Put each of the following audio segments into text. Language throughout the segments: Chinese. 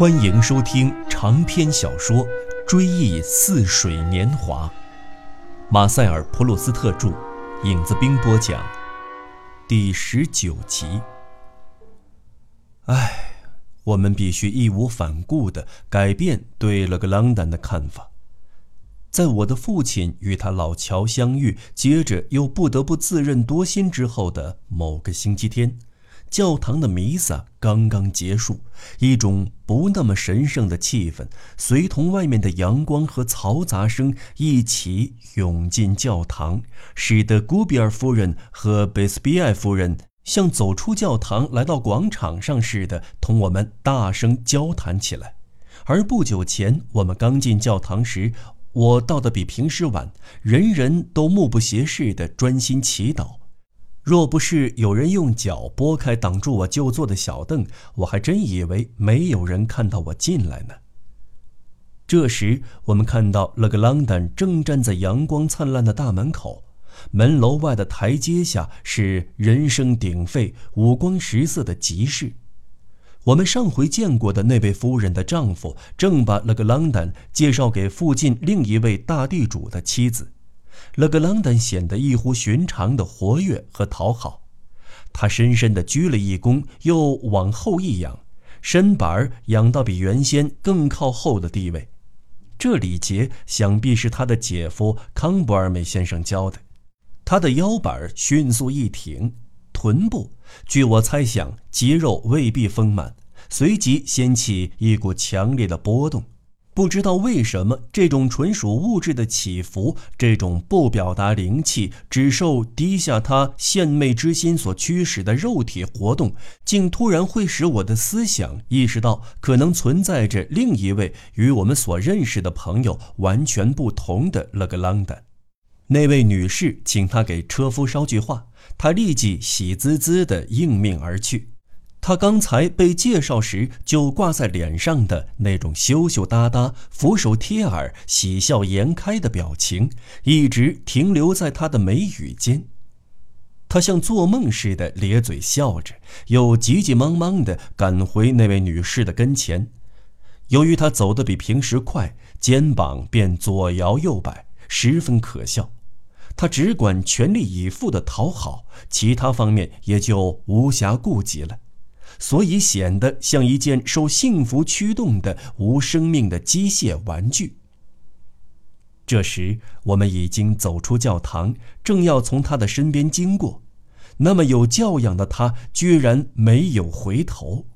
欢迎收听长篇小说《追忆似水年华》，马塞尔·普鲁斯特著，影子兵播讲，第十九集。唉，我们必须义无反顾地改变对勒格朗丹的看法。在我的父亲与他老乔相遇，接着又不得不自认多心之后的某个星期天。教堂的弥撒刚刚结束，一种不那么神圣的气氛随同外面的阳光和嘈杂声一起涌进教堂，使得古比尔夫人和贝斯比埃夫人像走出教堂来到广场上似的，同我们大声交谈起来。而不久前我们刚进教堂时，我到的比平时晚，人人都目不斜视地专心祈祷。若不是有人用脚拨开挡住我就坐的小凳，我还真以为没有人看到我进来呢。这时，我们看到勒格朗丹正站在阳光灿烂的大门口，门楼外的台阶下是人声鼎沸、五光十色的集市。我们上回见过的那位夫人的丈夫正把勒格朗丹介绍给附近另一位大地主的妻子。勒格朗丹显得异乎寻常的活跃和讨好，他深深地鞠了一躬，又往后一仰，身板仰到比原先更靠后的地位。这礼节想必是他的姐夫康布尔美先生教的。他的腰板迅速一挺，臀部，据我猜想，肌肉未必丰满，随即掀起一股强烈的波动。不知道为什么，这种纯属物质的起伏，这种不表达灵气、只受低下他献媚之心所驱使的肉体活动，竟突然会使我的思想意识到，可能存在着另一位与我们所认识的朋友完全不同的勒格朗丹。那位女士请他给车夫捎句话，他立即喜滋滋地应命而去。他刚才被介绍时就挂在脸上的那种羞羞答答、俯首贴耳、喜笑颜开的表情，一直停留在他的眉宇间。他像做梦似的咧嘴笑着，又急急忙忙地赶回那位女士的跟前。由于他走得比平时快，肩膀便左摇右摆，十分可笑。他只管全力以赴地讨好，其他方面也就无暇顾及了。所以显得像一件受幸福驱动的无生命的机械玩具。这时，我们已经走出教堂，正要从他的身边经过，那么有教养的他居然没有回头，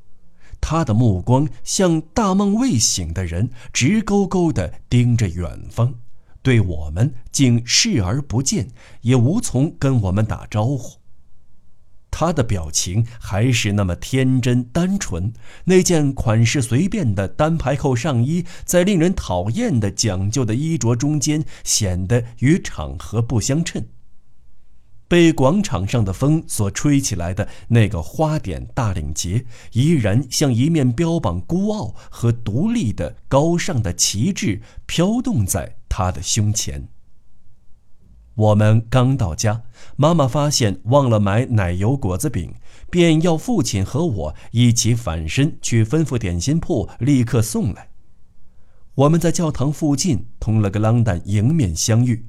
他的目光像大梦未醒的人，直勾勾地盯着远方，对我们竟视而不见，也无从跟我们打招呼。他的表情还是那么天真单纯，那件款式随便的单排扣上衣，在令人讨厌的讲究的衣着中间，显得与场合不相称。被广场上的风所吹起来的那个花点大领结，依然像一面标榜孤傲和独立的高尚的旗帜，飘动在他的胸前。我们刚到家，妈妈发现忘了买奶油果子饼，便要父亲和我一起返身去吩咐点心铺立刻送来。我们在教堂附近同了个朗丹迎面相遇，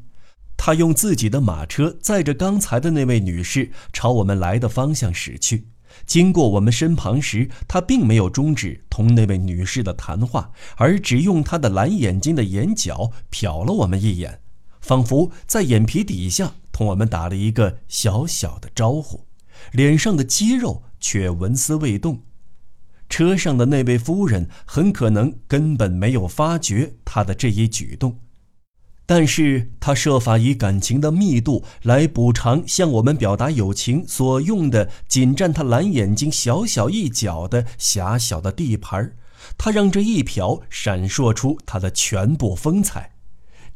他用自己的马车载着刚才的那位女士朝我们来的方向驶去。经过我们身旁时，他并没有终止同那位女士的谈话，而只用他的蓝眼睛的眼角瞟了我们一眼。仿佛在眼皮底下同我们打了一个小小的招呼，脸上的肌肉却纹丝未动。车上的那位夫人很可能根本没有发觉他的这一举动，但是他设法以感情的密度来补偿向我们表达友情所用的仅占他蓝眼睛小小一角的狭小的地盘他让这一瞟闪烁出他的全部风采。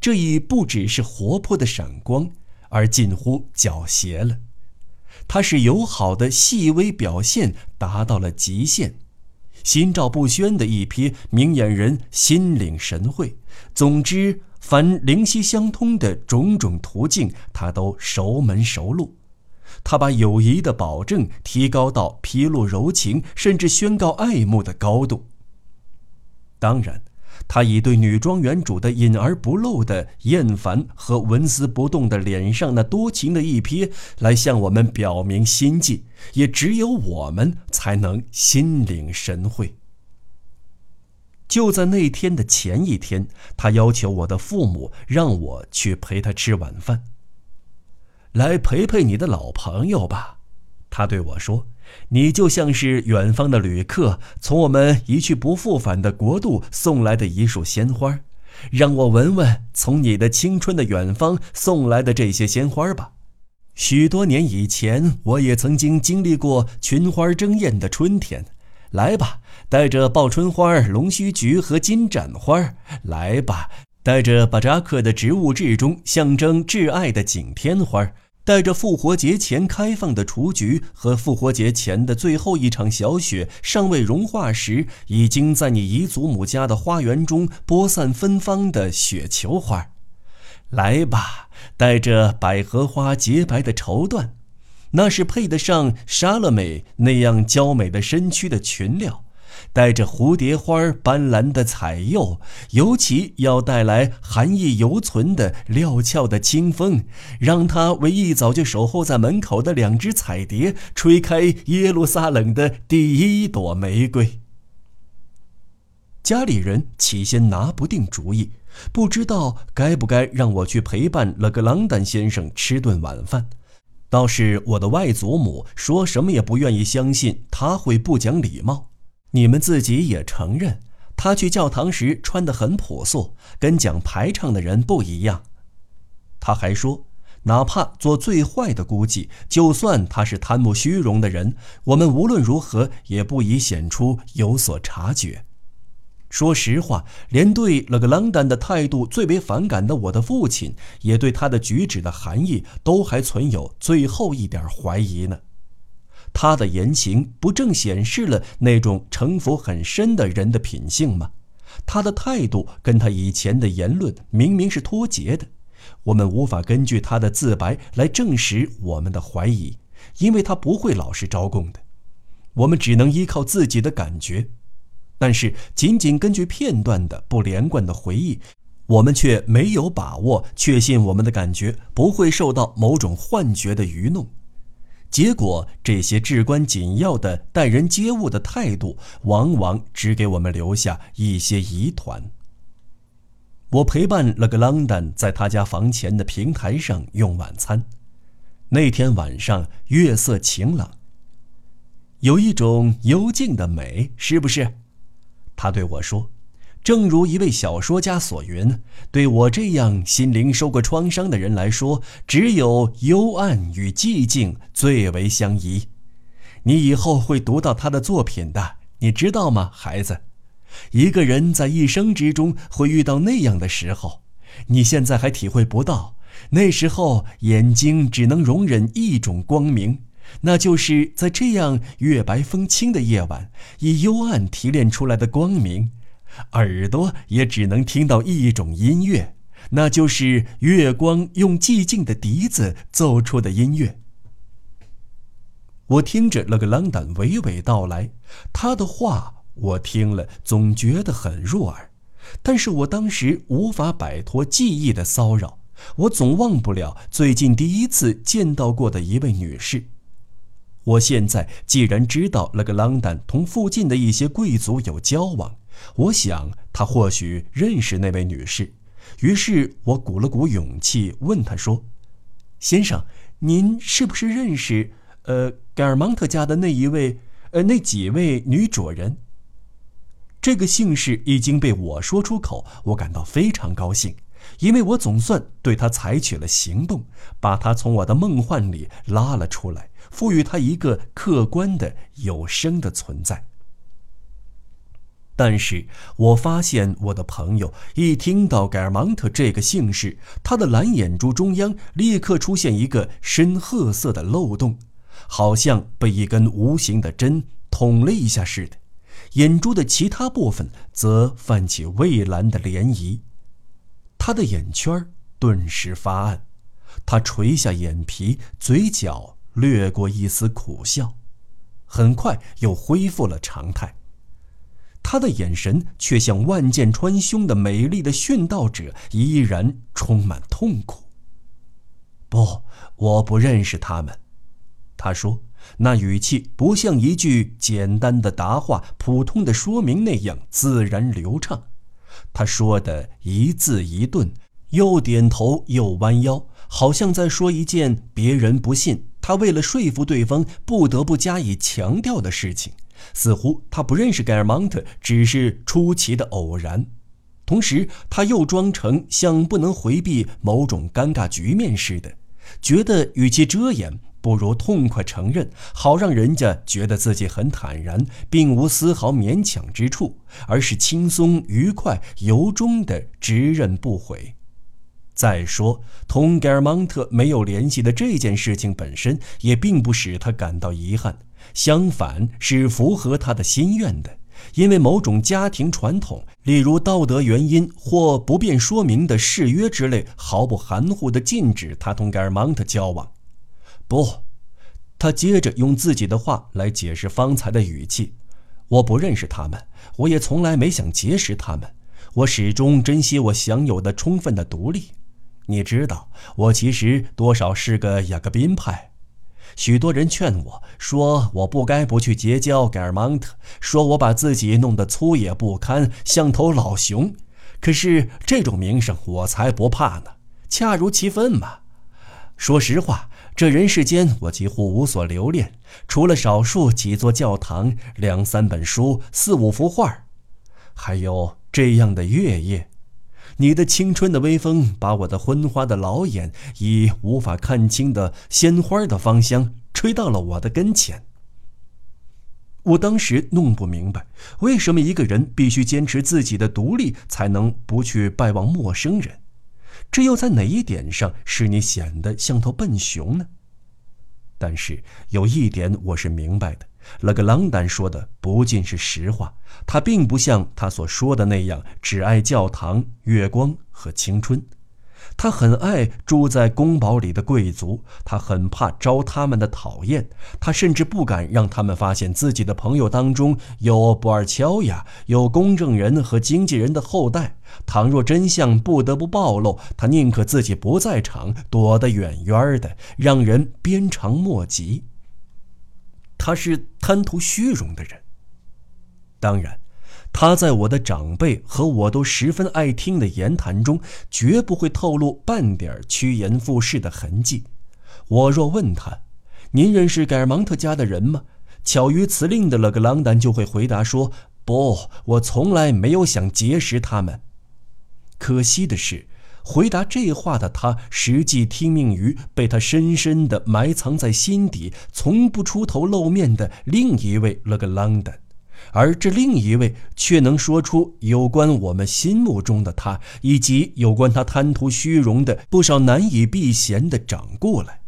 这已不只是活泼的闪光，而近乎狡黠了。他是友好的细微表现达到了极限，心照不宣的一瞥，明眼人心领神会。总之，凡灵犀相通的种种途径，他都熟门熟路。他把友谊的保证提高到披露柔情，甚至宣告爱慕的高度。当然，他以对女庄园主的隐而不露的厌烦和纹丝不动的脸上那多情的一瞥来向我们表明心迹，也只有我们才能心领神会。就在那天的前一天，他要求我的父母让我去陪他吃晚饭。来陪陪你的老朋友吧，他对我说：“你就像是远方的旅客，从我们一去不复返的国度送来的一束鲜花，让我闻闻从你的青春的远方送来的这些鲜花吧。许多年以前，我也曾经经历过群花争艳的春天。来吧，带着报春花、龙须菊和金盏花，来吧。”带着巴扎克的植物志中象征挚爱的景天花，带着复活节前开放的雏菊和复活节前的最后一场小雪尚未融化时，已经在你姨祖母家的花园中播散芬芳的雪球花，来吧，带着百合花洁白的绸缎，那是配得上莎乐美那样娇美的身躯的裙料。带着蝴蝶花斑斓的彩釉，尤其要带来寒意犹存的料峭的清风，让它为一早就守候在门口的两只彩蝶吹开耶路撒冷的第一朵玫瑰。家里人起先拿不定主意，不知道该不该让我去陪伴勒格朗丹先生吃顿晚饭。倒是我的外祖母说什么也不愿意相信他会不讲礼貌。你们自己也承认，他去教堂时穿得很朴素，跟讲排场的人不一样。他还说，哪怕做最坏的估计，就算他是贪慕虚荣的人，我们无论如何也不宜显出有所察觉。说实话，连对勒格朗丹的态度最为反感的我的父亲，也对他的举止的含义都还存有最后一点怀疑呢。他的言行不正显示了那种城府很深的人的品性吗？他的态度跟他以前的言论明明是脱节的。我们无法根据他的自白来证实我们的怀疑，因为他不会老实招供的。我们只能依靠自己的感觉，但是仅仅根据片段的不连贯的回忆，我们却没有把握确信我们的感觉不会受到某种幻觉的愚弄。结果，这些至关紧要的待人接物的态度，往往只给我们留下一些疑团。我陪伴了个朗丹在他家房前的平台上用晚餐。那天晚上月色晴朗，有一种幽静的美，是不是？他对我说。正如一位小说家所云：“对我这样心灵受过创伤的人来说，只有幽暗与寂静最为相宜。”你以后会读到他的作品的，你知道吗，孩子？一个人在一生之中会遇到那样的时候，你现在还体会不到。那时候眼睛只能容忍一种光明，那就是在这样月白风清的夜晚，以幽暗提炼出来的光明。耳朵也只能听到一种音乐，那就是月光用寂静的笛子奏出的音乐。我听着勒格朗丹娓娓道来，他的话我听了总觉得很入耳，但是我当时无法摆脱记忆的骚扰，我总忘不了最近第一次见到过的一位女士。我现在既然知道勒格朗丹同附近的一些贵族有交往。我想他或许认识那位女士，于是我鼓了鼓勇气问他说：“先生，您是不是认识，呃，盖尔芒特家的那一位，呃，那几位女主人？”这个姓氏已经被我说出口，我感到非常高兴，因为我总算对他采取了行动，把他从我的梦幻里拉了出来，赋予他一个客观的有声的存在。但是我发现，我的朋友一听到盖尔芒特这个姓氏，他的蓝眼珠中央立刻出现一个深褐色的漏洞，好像被一根无形的针捅了一下似的。眼珠的其他部分则泛起蔚蓝的涟漪。他的眼圈顿时发暗，他垂下眼皮，嘴角掠过一丝苦笑，很快又恢复了常态。他的眼神却像万箭穿胸的美丽的殉道者，依然充满痛苦。不，我不认识他们，他说，那语气不像一句简单的答话、普通的说明那样自然流畅。他说的一字一顿，又点头又弯腰，好像在说一件别人不信，他为了说服对方不得不加以强调的事情。似乎他不认识盖尔芒特只是出奇的偶然，同时他又装成像不能回避某种尴尬局面似的，觉得与其遮掩，不如痛快承认，好让人家觉得自己很坦然，并无丝毫勉强之处，而是轻松愉快、由衷的直认不讳。再说，同盖尔芒特没有联系的这件事情本身，也并不使他感到遗憾。相反，是符合他的心愿的，因为某种家庭传统，例如道德原因或不便说明的誓约之类，毫不含糊地禁止他同盖尔芒特交往。不，他接着用自己的话来解释方才的语气：“我不认识他们，我也从来没想结识他们。我始终珍惜我享有的充分的独立。你知道，我其实多少是个雅各宾派。”许多人劝我说：“我不该不去结交盖尔芒特，说我把自己弄得粗野不堪，像头老熊。可是这种名声我才不怕呢，恰如其分嘛。说实话，这人世间我几乎无所留恋，除了少数几座教堂、两三本书、四五幅画，还有这样的月夜。你的青春的微风，把我的昏花的老眼以无法看清的鲜花的芳香吹到了我的跟前。我当时弄不明白，为什么一个人必须坚持自己的独立，才能不去拜望陌生人？这又在哪一点上使你显得像头笨熊呢？但是有一点我是明白的。勒格朗丹说的不尽是实话，他并不像他所说的那样只爱教堂、月光和青春。他很爱住在宫堡里的贵族，他很怕招他们的讨厌，他甚至不敢让他们发现自己的朋友当中有布尔乔亚、有公证人和经纪人的后代。倘若真相不得不暴露，他宁可自己不在场，躲得远远的，让人鞭长莫及。他是贪图虚荣的人。当然，他在我的长辈和我都十分爱听的言谈中，绝不会透露半点趋炎附势的痕迹。我若问他：“您认识盖尔芒特家的人吗？”巧于辞令的勒格朗丹就会回答说：“不，我从来没有想结识他们。”可惜的是。回答这话的他，实际听命于被他深深的埋藏在心底、从不出头露面的另一位勒格朗丹，而这另一位却能说出有关我们心目中的他，以及有关他贪图虚荣的不少难以避嫌的掌故来。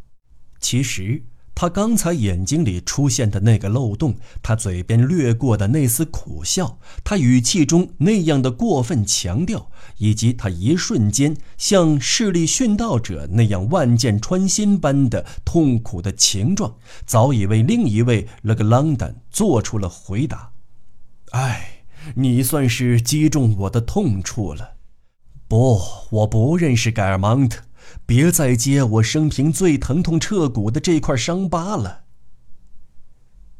其实。他刚才眼睛里出现的那个漏洞，他嘴边掠过的那丝苦笑，他语气中那样的过分强调，以及他一瞬间像势力殉道者那样万箭穿心般的痛苦的情状，早已为另一位勒格朗丹做出了回答。哎，你算是击中我的痛处了。不，我不认识盖尔芒特。别再揭我生平最疼痛彻骨的这块伤疤了。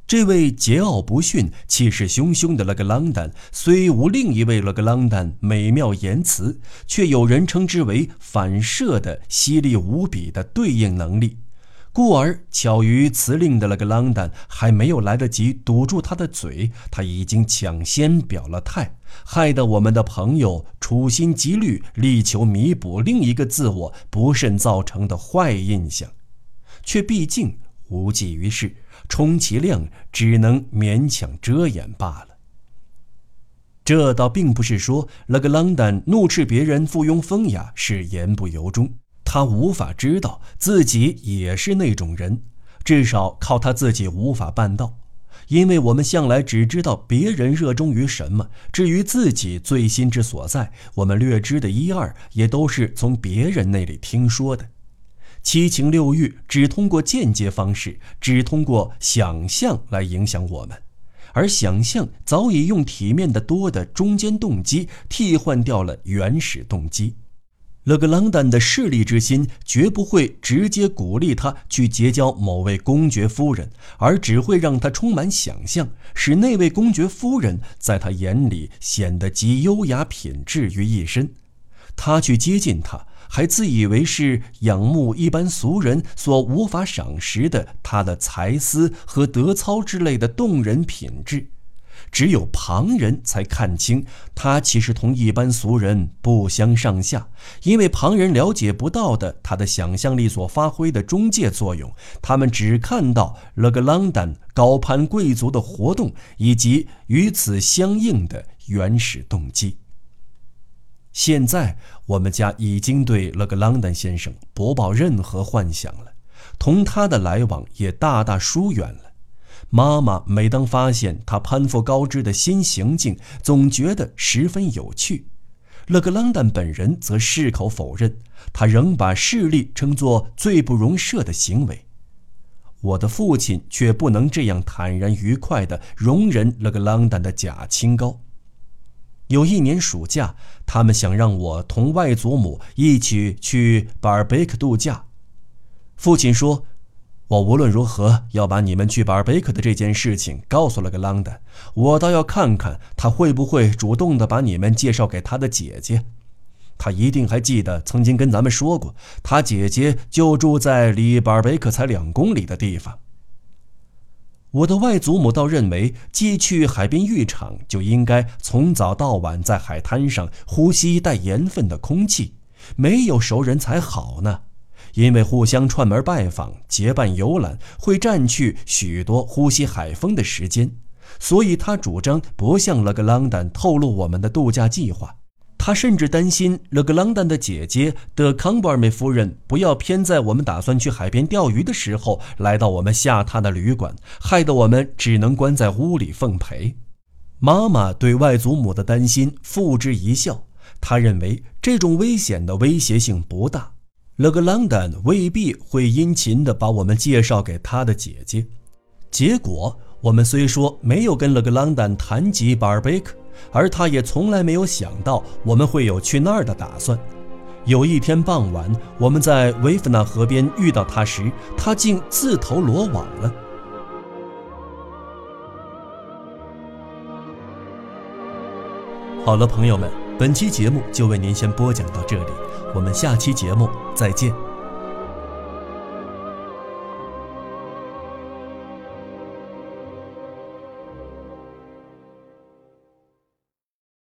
这位桀骜不驯、气势汹汹的勒格朗丹，虽无另一位勒格朗丹美妙言辞，却有人称之为反射的犀利无比的对应能力。故而，巧于辞令的勒格朗丹还没有来得及堵住他的嘴，他已经抢先表了态，害得我们的朋友处心积虑，力求弥补另一个自我不慎造成的坏印象，却毕竟无济于事，充其量只能勉强遮掩罢了。这倒并不是说勒格朗丹怒斥别人附庸风雅是言不由衷。他无法知道自己也是那种人，至少靠他自己无法办到，因为我们向来只知道别人热衷于什么，至于自己最心之所在，我们略知的一二，也都是从别人那里听说的。七情六欲只通过间接方式，只通过想象来影响我们，而想象早已用体面的多的中间动机替换掉了原始动机。勒格朗丹的势力之心绝不会直接鼓励他去结交某位公爵夫人，而只会让他充满想象，使那位公爵夫人在他眼里显得极优雅品质于一身。他去接近她，还自以为是仰慕一般俗人所无法赏识的他的才思和德操之类的动人品质。只有旁人才看清，他其实同一般俗人不相上下，因为旁人了解不到的他的想象力所发挥的中介作用，他们只看到勒格朗丹高攀贵族的活动以及与此相应的原始动机。现在我们家已经对勒格朗丹先生不抱任何幻想了，同他的来往也大大疏远了。妈妈每当发现他攀附高枝的新行径，总觉得十分有趣。勒格朗丹本人则矢口否认，他仍把势力称作最不容赦的行为。我的父亲却不能这样坦然愉快地容忍勒格朗丹的假清高。有一年暑假，他们想让我同外祖母一起去巴尔贝克度假。父亲说。我无论如何要把你们去巴尔贝克的这件事情告诉了个朗丹，我倒要看看他会不会主动的把你们介绍给他的姐姐。他一定还记得曾经跟咱们说过，他姐姐就住在离巴尔贝克才两公里的地方。我的外祖母倒认为，既去海边浴场，就应该从早到晚在海滩上呼吸带盐分的空气，没有熟人才好呢。因为互相串门拜访、结伴游览会占去许多呼吸海风的时间，所以他主张不向勒格朗丹透露我们的度假计划。他甚至担心勒格朗丹的姐姐德康布尔梅夫人不要偏在我们打算去海边钓鱼的时候来到我们下榻的旅馆，害得我们只能关在屋里奉陪。妈妈对外祖母的担心付之一笑，她认为这种危险的威胁性不大。勒格朗丹未必会殷勤地把我们介绍给他的姐姐。结果，我们虽说没有跟勒格朗丹谈及巴尔贝克，而他也从来没有想到我们会有去那儿的打算。有一天傍晚，我们在维夫纳河边遇到他时，他竟自投罗网了。好了，朋友们，本期节目就为您先播讲到这里。我们下期节目再见。